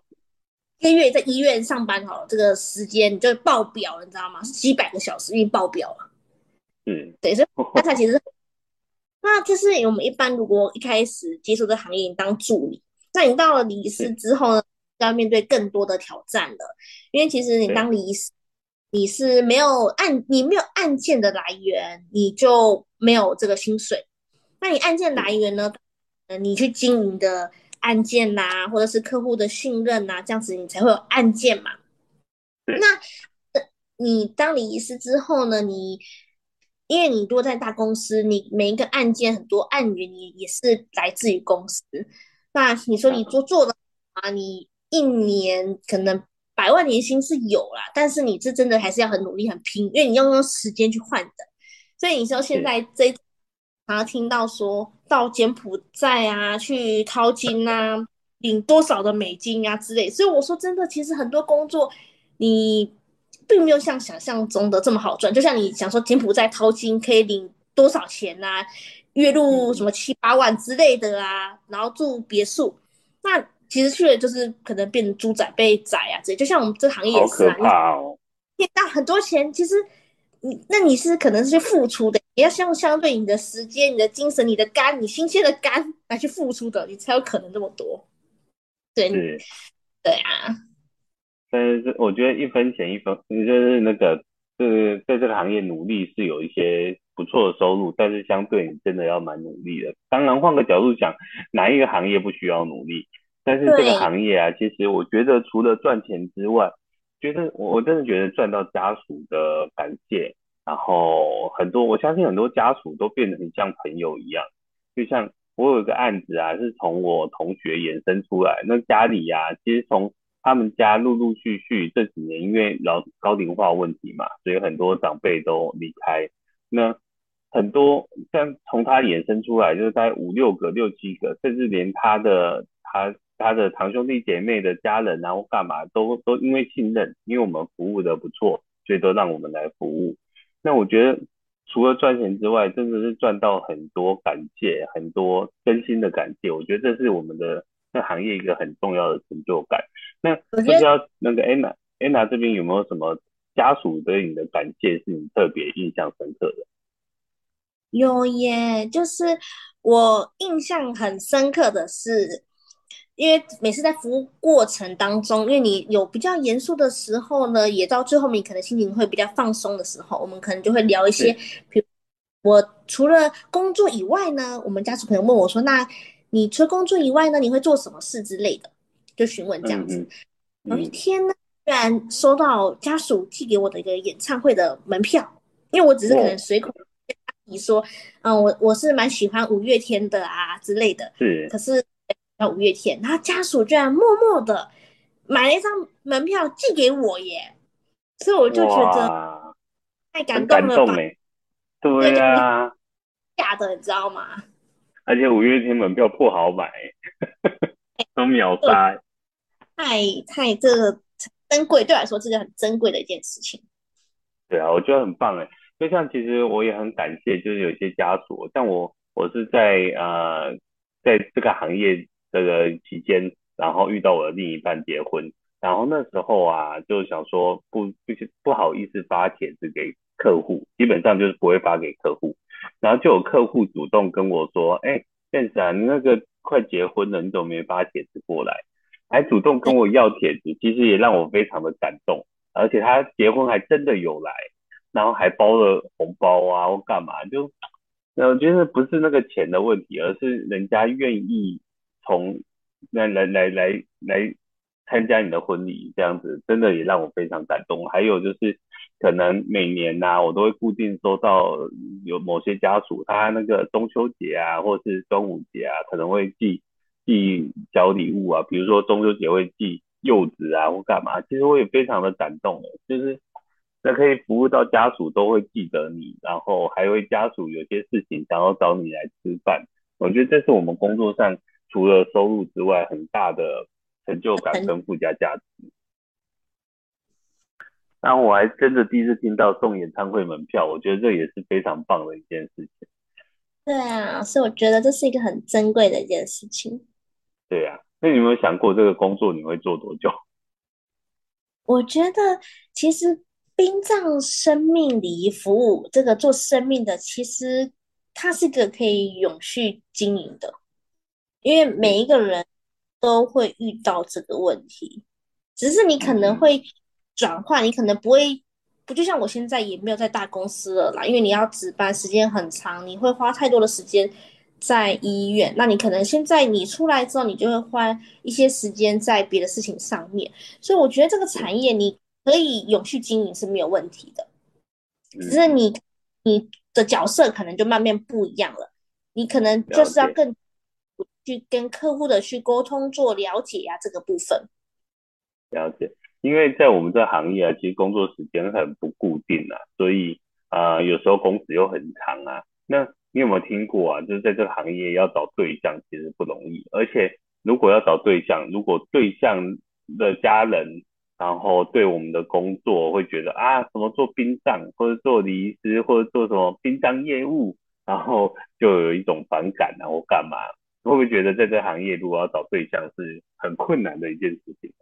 一个月在医院上班好了，这个时间你就爆表了，你知道吗？是几百个小时，因为爆表了。
嗯，
对，所以那他其实，那就是我们一般如果一开始接触这个行业，你当助理，那你到了礼仪师之后呢，就要面对更多的挑战了。因为其实你当礼仪师，你是没有案，你没有案件的来源，你就没有这个薪水。那你案件来源呢？呃，你去经营的案件呐、啊，或者是客户的信任呐、啊，这样子你才会有案件嘛。那你当礼仪师之后呢？你因为你多在大公司，你每一个案件很多案源，你也是来自于公司。那你说你做做的啊，你一年可能百万年薪是有啦，但是你是真的还是要很努力、很拼，因为你要用时间去换的。所以你说现在这。然后听到说到柬埔寨啊，去淘金啊，领多少的美金啊之类，所以我说真的，其实很多工作你并没有像想象中的这么好赚。就像你想说柬埔寨淘金可以领多少钱啊，月入什么七八万之类的啊，然后住别墅，那其实去了就是可能变成猪仔被宰啊之类。就像我们这行业也是啊，你赚很多钱，其实。你那你是可能是去付出的，也要相相对你的时间、你的精神、你的肝、你新鲜的肝来去付出的，你才有可能这么多。对，是对啊。
但是我觉得一分钱一分，就是那个，就是在这个行业努力是有一些不错的收入，但是相对你真的要蛮努力的。当然换个角度讲，哪一个行业不需要努力？但是这个行业啊，其实我觉得除了赚钱之外，觉得我我真的觉得赚到家属的感谢，然后很多我相信很多家属都变得很像朋友一样，就像我有一个案子啊，是从我同学衍生出来，那家里呀、啊，其实从他们家陆陆续续这几年因为老高龄化问题嘛，所以很多长辈都离开，那很多像从他衍生出来就是大概五六个、六七个，甚至连他的他。他的堂兄弟姐妹的家人然后干嘛都都因为信任，因为我们服务的不错，所以都让我们来服务。那我觉得除了赚钱之外，真的是赚到很多感谢，很多真心的感谢。我觉得这是我们的那行业一个很重要的成就感。那不知道那个 Anna Anna 这边有没有什么家属对你的感谢是你特别印象深刻的？
有耶，就是我印象很深刻的是，因为每次在服务过程当中，因为你有比较严肃的时候呢，也到最后你可能心情会比较放松的时候，我们可能就会聊一些，比如我除了工作以外呢，我们家属朋友问我说，那你除了工作以外呢，你会做什么事之类的，就询问这样子。有一天呢，居然收到家属寄给我的一个演唱会的门票，因为我只是可能随口。你说，嗯，我我是蛮喜欢五月天的啊之类的，是。可是要五月天，他家属居然默默的买了一张门票寄给我耶，所以我就觉得太感动了吧？
对啊，
假的，你知道吗？
而且五月天门票不好买，都秒杀，[laughs]
太太这个珍贵，对我来说这是很珍贵的一件事情。
对啊，我觉得很棒哎。就像其实我也很感谢，就是有些家属，像我，我是在呃，在这个行业这个期间，然后遇到我的另一半结婚，然后那时候啊，就想说不不不好意思发帖子给客户，基本上就是不会发给客户，然后就有客户主动跟我说，哎，燕子你那个快结婚了，你怎么没发帖子过来？还主动跟我要帖子，其实也让我非常的感动，而且他结婚还真的有来。然后还包了红包啊，或干嘛？就，我觉得不是那个钱的问题，而是人家愿意从来来来来来参加你的婚礼，这样子真的也让我非常感动。还有就是，可能每年呐、我都会固定收到有某些家属，他那个中秋节啊，或是端午节啊，可能会寄寄小礼物啊，比如说中秋节会寄柚子啊，或干嘛。其实我也非常的感动的，就是。那可以服务到家属都会记得你，然后还会家属有些事情想要找你来吃饭，我觉得这是我们工作上除了收入之外很大的成就感跟附加价值。那我还真的第一次听到送演唱会门票，我觉得这也是非常棒的一件事情。
对啊，所以我觉得这是一个很珍贵的一件事情。
对啊，那你有没有想过这个工作你会做多久？
我觉得其实。殡葬生命礼仪服务，这个做生命的，其实它是个可以永续经营的，因为每一个人都会遇到这个问题，只是你可能会转换，你可能不会，不就像我现在也没有在大公司了啦，因为你要值班时间很长，你会花太多的时间在医院，那你可能现在你出来之后，你就会花一些时间在别的事情上面，所以我觉得这个产业你。可以永续经营是没有问题的，只是你你的角色可能就慢慢不一样了，你可能就是要更去跟客户的去沟通做了解呀、啊，这个部分。
了解，因为在我们这行业啊，其实工作时间很不固定啊，所以啊、有时候工时又很长啊。那你有没有听过啊？就是在这个行业要找对象其实不容易，而且如果要找对象，如果对象的家人。然后对我们的工作会觉得啊，什么做殡葬，或者做礼仪师，或者做什么殡葬业务，然后就有一种反感啊，或干嘛？会不会觉得在这行业如果要找对象是很困难的一件事情？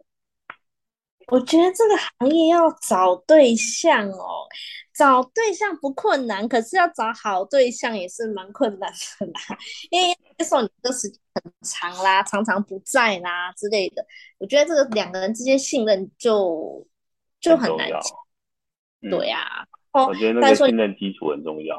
我觉得这个行业要找对象哦，找对象不困难，可是要找好对象也是蛮困难的啦。因为那时候你的时间很长啦，常常不在啦之类的，我觉得这个两个人之间信任就就很难对呀、啊，
我觉得那个信任基础很重要。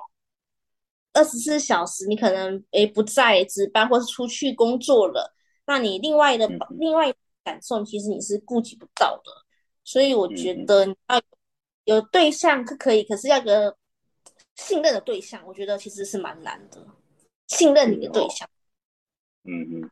二十四小时你可能诶不在值班，或是出去工作了，那你另外的、嗯、另外。感受其实你是顾及不到的，所以我觉得你要有对象可可以，可是要个信任的对象，我觉得其实是蛮难的。信任你的对象，
嗯嗯，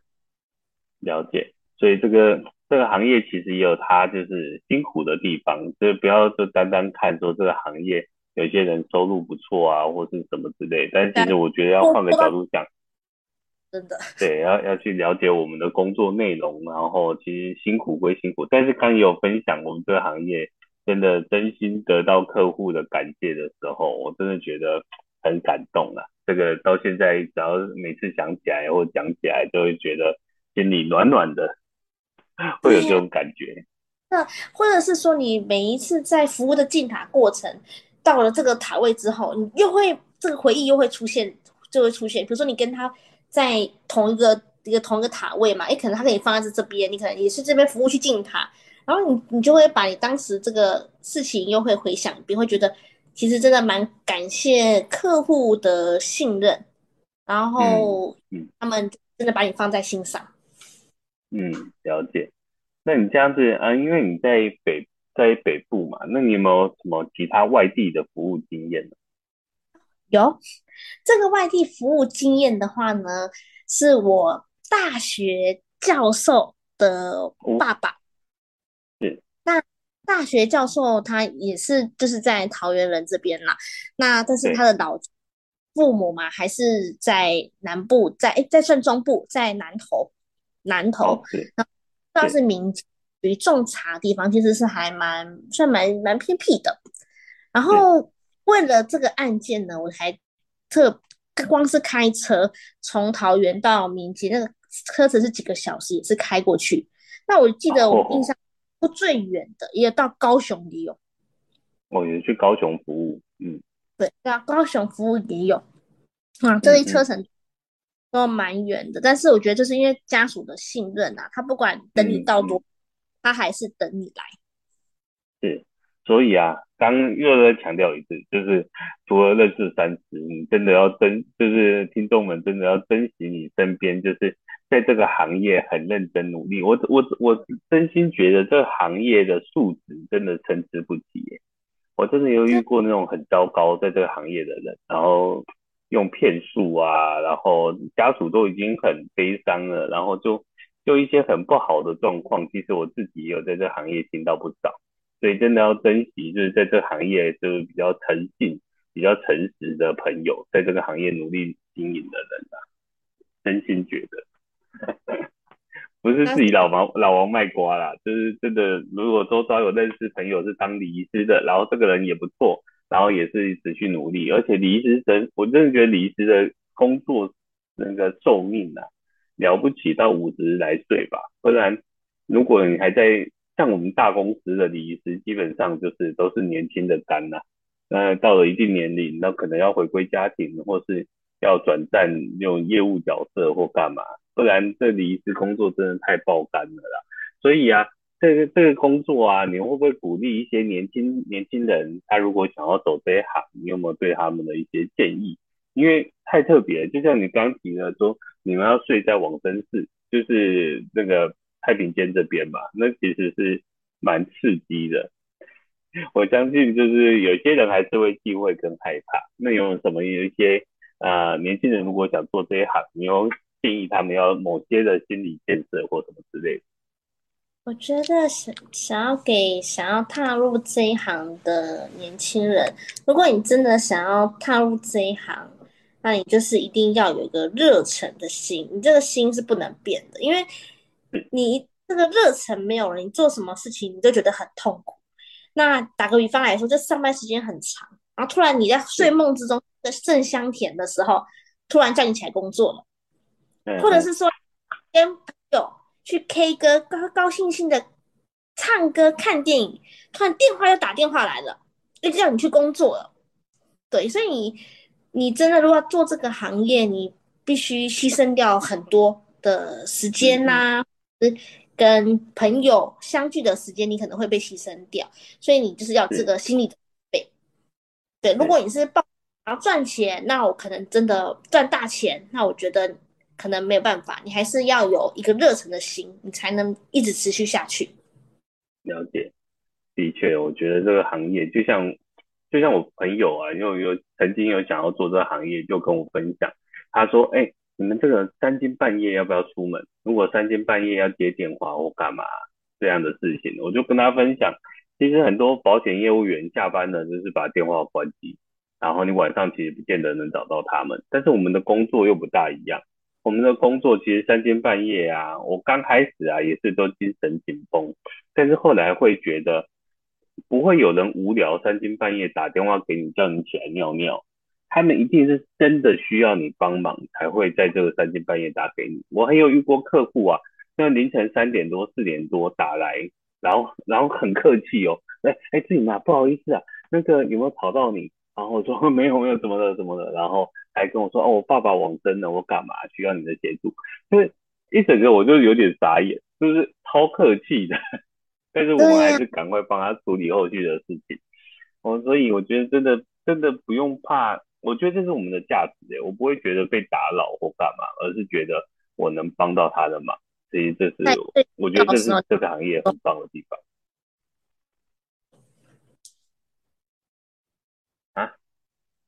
了解。所以这个这个行业其实也有它就是辛苦的地方，所以不要就单单看说这个行业有些人收入不错啊，或是什么之类。但是其实我觉得要换个角度讲。
真的
对，要要去了解我们的工作内容，然后其实辛苦归辛苦，但是刚有分享我们这个行业真的真心得到客户的感谢的时候，我真的觉得很感动啊。这个到现在只要每次想起来或讲起来，都会觉得心里暖暖的，会有这种感觉。
那或者是说，你每一次在服务的进塔过程，到了这个塔位之后，你又会这个回忆又会出现，就会出现。比如说你跟他在同一个一个同一个塔位嘛，诶，可能他可以放在这边，你可能也是这边服务去进塔，然后你你就会把你当时这个事情又会回想一遍，会觉得其实真的蛮感谢客户的信任，然后他们真的把你放在心上。
嗯，了解。那你这样子啊，因为你在北在北部嘛，那你有没有什么其他外地的服务经验呢？
有，这个外地服务经验的话呢，是我大学教授的爸爸。
是、哦。
那大学教授他也是就是在桃园人这边啦。那但是他的老父母嘛，还是在南部，在哎在算中部，在南投，南投。
哦
算是民于种茶的地方，其实是还蛮算蛮蛮偏僻的。然后为了这个案件呢，我还特光是开车从桃园到民间，那个车程是几个小时，也是开过去。那我记得我印象最远的也到高雄也有。
哦，也去高雄服务，嗯，
对，对啊高雄服务也有。啊，这一车程。都蛮远的，但是我觉得就是因为家属的信任啊，他不管等你到多，嗯、他还是等你来。
是，所以啊，刚又再强调一次，就是除了认识三十，你真的要珍，就是听众们真的要珍惜你身边，就是在这个行业很认真努力。我我我真心觉得这个行业的素质真的参差不齐耶，我真的有遇过那种很糟糕在这个行业的人，然后。用骗术啊，然后家属都已经很悲伤了，然后就就一些很不好的状况。其实我自己也有在这行业听到不少，所以真的要珍惜，就是在这行业就是比较诚信、比较诚实的朋友，在这个行业努力经营的人啊，真心觉得，[laughs] 不是自己老王老王卖瓜啦，就是真的，如果周遭有认识朋友是当礼仪师的，然后这个人也不错。然后也是持续努力，而且礼仪师真，我真的觉得礼仪师的工作那个寿命啊，了不起到五十来岁吧，不然如果你还在像我们大公司的礼仪师，基本上就是都是年轻的干呐、啊，那到了一定年龄，那可能要回归家庭，或是要转战用业务角色或干嘛，不然这礼仪师工作真的太爆肝了啦，所以啊。这个这个工作啊，你会不会鼓励一些年轻年轻人？他如果想要走这一行，你有没有对他们的一些建议？因为太特别，就像你刚提的说，你们要睡在往生寺，就是那个太平间这边吧，那其实是蛮刺激的。[laughs] 我相信，就是有些人还是会忌讳跟害怕。那有什么有一些啊、年轻人如果想做这一行，你有建议他们要某些的心理建设或什么之类的？
我觉得想想要给想要踏入这一行的年轻人，如果你真的想要踏入这一行，那你就是一定要有一个热忱的心，你这个心是不能变的，因为你这个热忱没有了，你做什么事情你都觉得很痛苦。那打个比方来说，就上班时间很长，然后突然你在睡梦之中的正香甜的时候，突然叫你起来工作了，或者是说跟朋友。去 K 歌，高高兴兴的唱歌、看电影，突然电话又打电话来了，又叫你去工作了。对，所以你你真的如果要做这个行业，你必须牺牲掉很多的时间呐、啊，嗯、跟朋友相聚的时间，你可能会被牺牲掉。所以你就是要这个心理准备。对，如果你是报然后赚钱，那我可能真的赚大钱，那我觉得。可能没有办法，你还是要有一个热忱的心，你才能一直持续下去。
了解，的确，我觉得这个行业就像就像我朋友啊，有有曾经有想要做这个行业，就跟我分享，他说：“哎、你们这个三更半夜要不要出门？如果三更半夜要接电话或干嘛这样的事情，我就跟他分享，其实很多保险业务员下班了就是把电话关机，然后你晚上其实不见得能找到他们，但是我们的工作又不大一样。”我们的工作其实三更半夜啊，我刚开始啊也是都精神紧绷，但是后来会觉得不会有人无聊三更半夜打电话给你叫你起来尿尿，他们一定是真的需要你帮忙，才会在这个三更半夜打给你。我还有遇过客户啊，那凌晨三点多、四点多打来，然后然后很客气哦，哎哎，志颖啊，不好意思啊，那个有没有吵到你？然后我说 [laughs] 没有没有，怎么的怎么的，然后还跟我说哦，我爸爸往生了，我干嘛需要你的协助？就是一整个我就有点傻眼，就是超客气的，但是我们还是赶快帮他处理后续的事情。哦，所以我觉得真的真的不用怕。我觉得这是我们的价值诶，我不会觉得被打扰或干嘛，而是觉得我能帮到他的忙，所以这是我觉得这是这个行业很棒的地方。啊，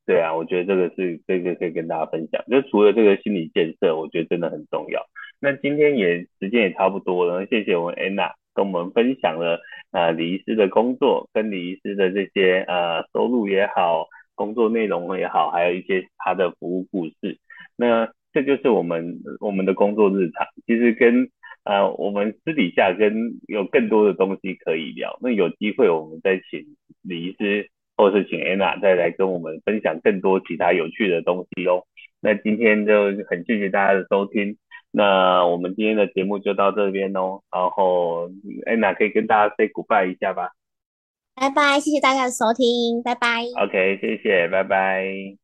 对啊，我觉得这个是这个可以跟大家分享，就除了这个心理建设，我觉得真的很重要。那今天也时间也差不多了，谢谢我们安娜跟我们分享了呃李医师的工作跟李医师的这些呃收入也好。工作内容也好，还有一些他的服务故事，那这就是我们我们的工作日常。其实跟呃我们私底下跟有更多的东西可以聊。那有机会我们再请李医师，或是请安娜再来跟我们分享更多其他有趣的东西哦。那今天就很谢谢大家的收听，那我们今天的节目就到这边哦。然后安娜可以跟大家 say goodbye 一下吧。
拜拜，谢谢大家的收听，拜拜。
OK，谢谢，拜拜。